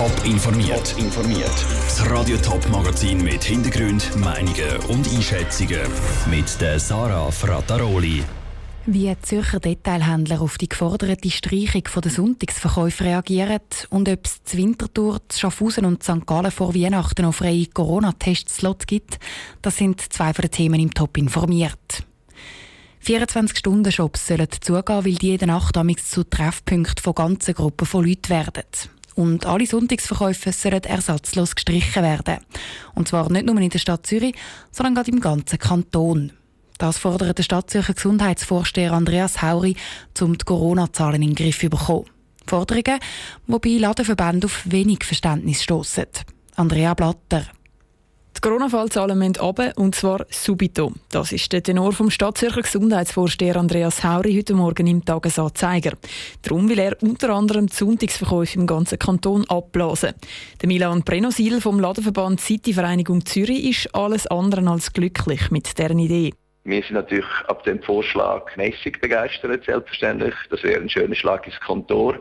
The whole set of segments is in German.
Top informiert. informiert. Das Radio Top Magazin mit Hintergrund, Meinungen und Einschätzungen mit der Sarah Frataroli. Wie Zürcher Detailhändler auf die geforderte Streichung der Sonntagsverkäufe reagieren und ob es zu Winterthur, zu Schaffhausen und St. Gallen vor Weihnachten noch freie Corona-Testslots gibt, das sind zwei von den Themen im Top informiert. 24-Stunden-Shops sollen zugehen, weil die jede Nacht zu Treffpunkten von ganzen Gruppen von Leuten werden. Und alle Sonntagsverkäufe sollen ersatzlos gestrichen werden. Und zwar nicht nur in der Stadt Zürich, sondern gerade im ganzen Kanton. Das fordert der Stadtzürcher Gesundheitsvorsteher Andreas Hauri, um die Corona-Zahlen in den Griff zu bekommen. Forderungen, wobei Ladenverbände auf wenig Verständnis stoßen. Andrea Blatter. Die Corona-Fallzahlen müssen runter, und zwar subito. Das ist der Tenor vom Stadtzürcher Gesundheitsvorsteher Andreas Hauri heute Morgen im Tagesanzeiger. Darum will er unter anderem die Sonntagsverkäufe im ganzen Kanton abblasen. Der Milan Prenosil vom Ladenverband City Vereinigung Zürich ist alles andere als glücklich mit deren Idee. Wir sind natürlich ab dem Vorschlag mäßig begeistert, selbstverständlich. Das wäre ein schöner Schlag ins Kontor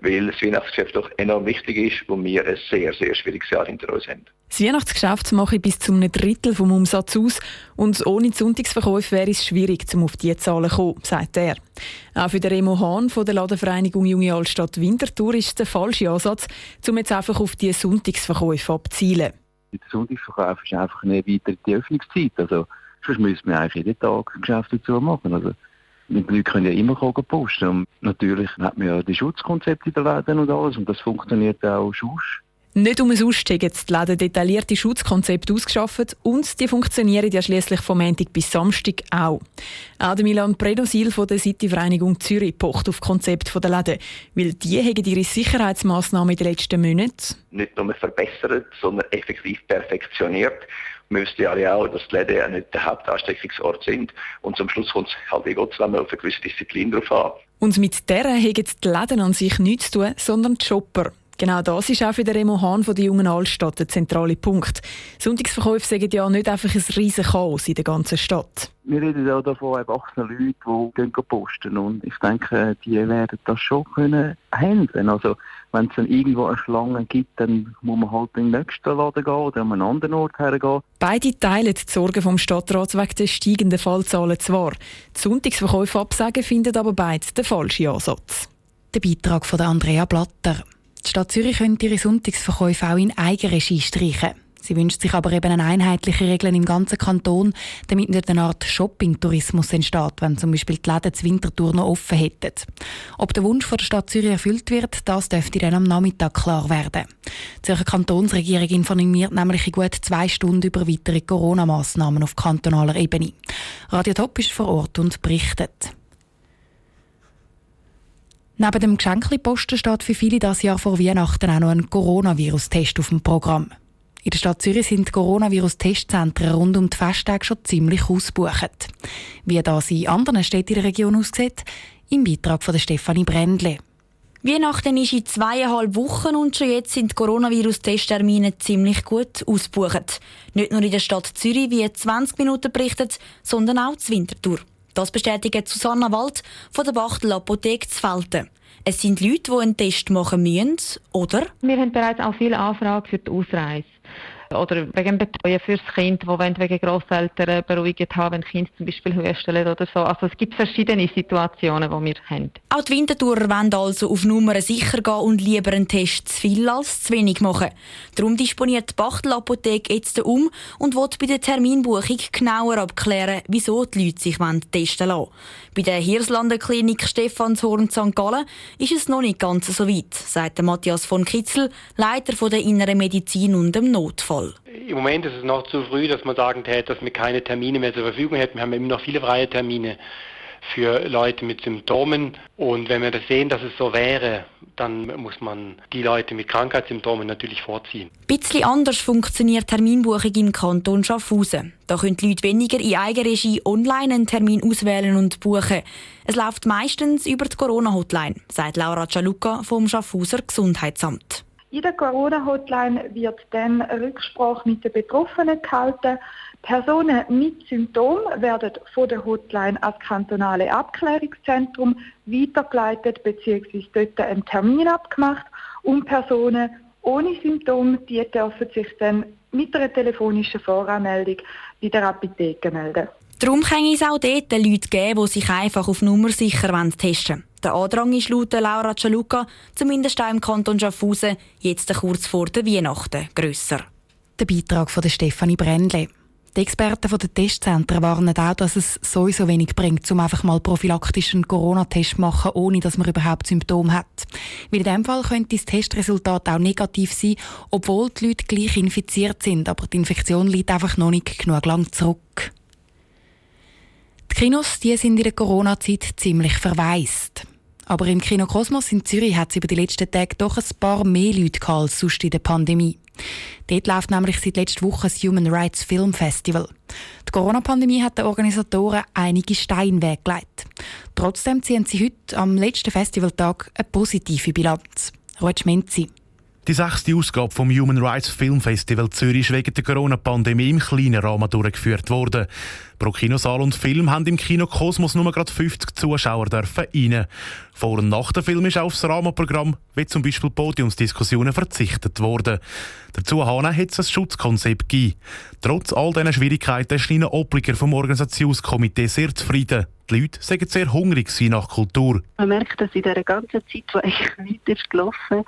weil das Weihnachtsgeschäft doch enorm wichtig ist und wir ein sehr, sehr schwieriges Jahr hinter uns haben. Das Weihnachtsgeschäft mache ich bis zu einem Drittel vom Umsatz aus und ohne Sonntagsverkäufe wäre es schwierig, um auf diese Zahlen zu kommen, sagt er. Auch für den Remo Hahn von der Ladenvereinigung Junge Altstadt Winterthur ist es der falsche Ansatz, um jetzt einfach auf die Sonntagsverkäufe abzuzielen. Der Sonntagsverkauf ist einfach eine erweiterte Öffnungszeit. Also, sonst müssen wir eigentlich jeden Tag Geschäfte dazu machen. Also, die Leute können ja immer posten. Und natürlich hat man ja die Schutzkonzepte in den Läden und alles und das funktioniert auch schon. Nicht umsonst haben die Läden detaillierte Schutzkonzepte ausgeschafft und die funktionieren ja schließlich vom Montag bis Samstag auch. Auch der Milan Predosil von der City-Vereinigung Zürich pocht auf Konzept der Läden, weil die haben ihre Sicherheitsmaßnahmen in den letzten Monaten nicht nur verbessert, sondern effektiv perfektioniert ja alle auch, dass die Läden ja nicht der Hauptansteckungsort sind. Und zum Schluss kommt es halt wie Gott auf eine gewisse Disziplin drauf an. Und mit der haben die Läden an sich nichts zu tun, sondern die Shopper. Genau das ist auch für den Remo Hahn von der Jungen Altstadt der zentrale Punkt. Sonntagsverkäufe sagen ja nicht einfach ein riesen Chaos in der ganzen Stadt. Wir reden ja davon erwachsenen Leuten, die gehen posten und ich denke, die werden das schon können handeln. Also wenn es dann irgendwo eine Schlange gibt, dann muss man halt in den nächsten Laden gehen oder an einen anderen Ort hergehen. Beide teilen die Sorgen vom Stadtrat wegen der steigenden Fallzahlen zwar. Die Sonntagsverkäufe absagen finden aber beide den falschen Ansatz. Der Beitrag von Andrea Blatter. Die Stadt Zürich könnte ihre Sonntagsverkäufe auch in Eigenregie streichen. Sie wünscht sich aber eben eine einheitliche Regeln im ganzen Kanton, damit nicht eine Art Shopping-Tourismus entsteht, wenn zum Beispiel die Läden zur Wintertour noch offen hätten. Ob der Wunsch von der Stadt Zürich erfüllt wird, das dürfte dann am Nachmittag klar werden. Die Zürcher Kantonsregierung informiert nämlich in gut zwei Stunden über weitere Corona-Massnahmen auf kantonaler Ebene. Radio Top ist vor Ort und berichtet. Neben dem Geschenkli-Posten steht für viele das Jahr vor Weihnachten auch noch ein Coronavirus-Test auf dem Programm. In der Stadt Zürich sind Coronavirus-Testzentren rund um die Festtage schon ziemlich ausgebucht. Wie das in anderen Städten in der Region aussieht, im Beitrag von Stefanie Brändle. Weihnachten ist in zweieinhalb Wochen und schon jetzt sind Coronavirus-Testtermine ziemlich gut ausgebucht. Nicht nur in der Stadt Zürich, wie 20 Minuten berichtet, sondern auch zur Wintertour. Das bestätigt Susanna Wald von der Bachtel Apotheke zu Felten. Es sind Leute, die einen Test machen müssen, oder? Wir haben bereits auch viele Anfragen für die Ausreise. Oder wegen Betreuung fürs Kind, wo wegen Grosseltern beruhigt haben, wenn Kind zum Beispiel hüsteln oder so. Also es gibt verschiedene Situationen, die wir haben. Auch die Wintertourer wollen also auf Nummer sicher gehen und lieber einen Test zu viel als zu wenig machen. Darum disponiert die Bachtelapotheke jetzt um und will bei der Terminbuchung genauer abklären, wieso die Leute sich testen lassen. Bei der Hirslander Klinik Stephanshorn St. Gallen ist es noch nicht ganz so weit, sagt Matthias von Kitzel, Leiter der Inneren Medizin und dem Notfall soll? Im Moment ist es noch zu früh, dass man sagen täte, dass wir keine Termine mehr zur Verfügung hätten. Wir haben immer noch viele freie Termine für Leute mit Symptomen. Und wenn wir das sehen, dass es so wäre, dann muss man die Leute mit Krankheitssymptomen natürlich vorziehen. Ein bisschen anders funktioniert Terminbuchung im Kanton Schaffhausen. Da können die Leute weniger in Eigenregie online einen Termin auswählen und buchen. Es läuft meistens über die Corona-Hotline, sagt Laura Cialuca vom Schaffhauser Gesundheitsamt. In der Corona-Hotline wird dann Rücksprache mit den Betroffenen gehalten. Personen mit Symptomen werden von der Hotline als kantonale Abklärungszentrum weitergeleitet bzw. dort einen Termin abgemacht und Personen ohne Symptome, die dürfen sich dann mit einer telefonischen Voranmeldung bei der Apotheke melden. Darum kann es auch dort Leute geben, die sich einfach auf Nummer sicher testen wollen. Der Andrang ist laut Laura Cialuca, zumindest auch im Kanton Schaffhausen, jetzt kurz vor der Weihnachten grösser. Der Beitrag von Stefanie Brändle. Die Experten der Testzentren warnen auch, dass es sowieso wenig bringt, um einfach mal prophylaktischen Corona-Test zu machen, ohne dass man überhaupt Symptome hat. Weil in diesem Fall könnte das Testresultat auch negativ sein, obwohl die Leute gleich infiziert sind, aber die Infektion liegt einfach noch nicht genug lang zurück. Die Kinos die sind in der Corona-Zeit ziemlich verwaist. Aber im Kino Kosmos in Zürich hat es über die letzten Tage doch ein paar mehr Leute als sonst in der Pandemie. Dort läuft nämlich seit letzter Woche das Human Rights Film Festival. Die Corona-Pandemie hat den Organisatoren einige Steine weggelegt. Trotzdem ziehen sie heute am letzten Festivaltag eine positive Bilanz. Ruth Schmenzi. Die sechste Ausgabe vom Human Rights Film Festival Zürich ist wegen der Corona-Pandemie im kleinen Rahmen durchgeführt worden. Pro Kinosaal und Film haben im Kino Kosmos nur gerade 50 Zuschauer dürfen rein. Vor und nach dem Film ist auch aufs Rahmenprogramm, wie zum Beispiel Podiumsdiskussionen, verzichtet worden. Dazu hat es ein Schutzkonzept gegeben. Trotz all diesen Schwierigkeiten ist Nina Obliger vom Organisationskomitee sehr zufrieden. Die Leute sind sehr hungrig nach Kultur. Man merkt, dass in dieser ganzen Zeit, wo eigentlich nichts ist gelaufen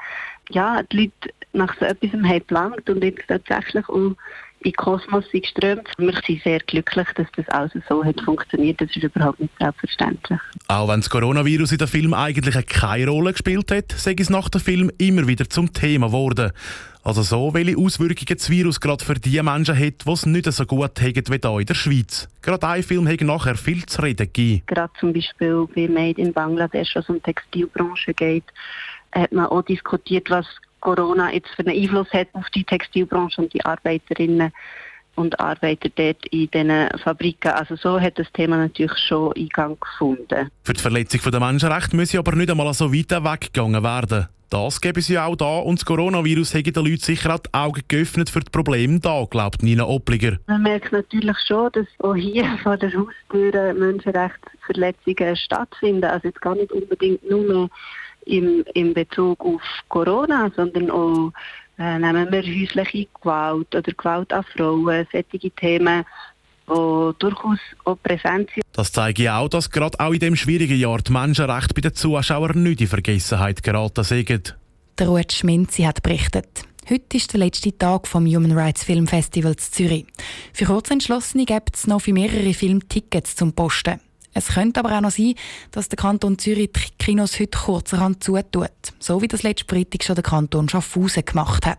ja, die Leute nach so etwas haben und jetzt tatsächlich auch in Kosmos sind geströmt. Wir sind sehr glücklich, dass das alles so hat funktioniert. Das ist überhaupt nicht selbstverständlich. Auch wenn das Coronavirus in dem Film eigentlich keine Rolle gespielt hat, sei es nach dem Film immer wieder zum Thema geworden. Also so, welche Auswirkungen das Virus gerade für die Menschen hat, die es nicht so gut haben wie hier in der Schweiz. Gerade ein Film hat nachher viel zu reden gegeben. Gerade zum Beispiel bei Made in Bangladesch, was um die Textilbranche geht, hat man auch diskutiert, was Corona jetzt für einen Einfluss hat auf die Textilbranche und die Arbeiterinnen und Arbeiter dort in diesen Fabriken. Also so hat das Thema natürlich schon Eingang gefunden. Für die Verletzung der Menschenrechte müsse aber nicht einmal so weit weggegangen werden. Das gäbe es ja auch da und das Coronavirus hätte den Leuten sicher auch die Augen geöffnet für die Probleme da, glaubt Nina Oppliger. Man merkt natürlich schon, dass auch hier vor der Haustür Menschenrechtsverletzungen stattfinden. Also jetzt gar nicht unbedingt nur im, in Bezug auf Corona, sondern auch äh, nehmen wir häusliche Gewalt oder Gewalt an Frauen, solche Themen, die durchaus auch präsent sind. Das zeigt ja auch, dass gerade auch in dem schwierigen Jahr die Menschenrechte bei den Zuschauern nicht in Vergessenheit geraten sind. Der Ruth Schminzi hat berichtet. Heute ist der letzte Tag vom Human Rights Film Festival Zürich. Für Kurzentschlossene gibt es noch für mehrere Filmtickets zum Posten. Es könnte aber auch noch sein, dass der Kanton Zürich die Kinos heute kurzerhand zutut, so wie das letzte Freitag schon der Kanton Schaffhausen gemacht hat.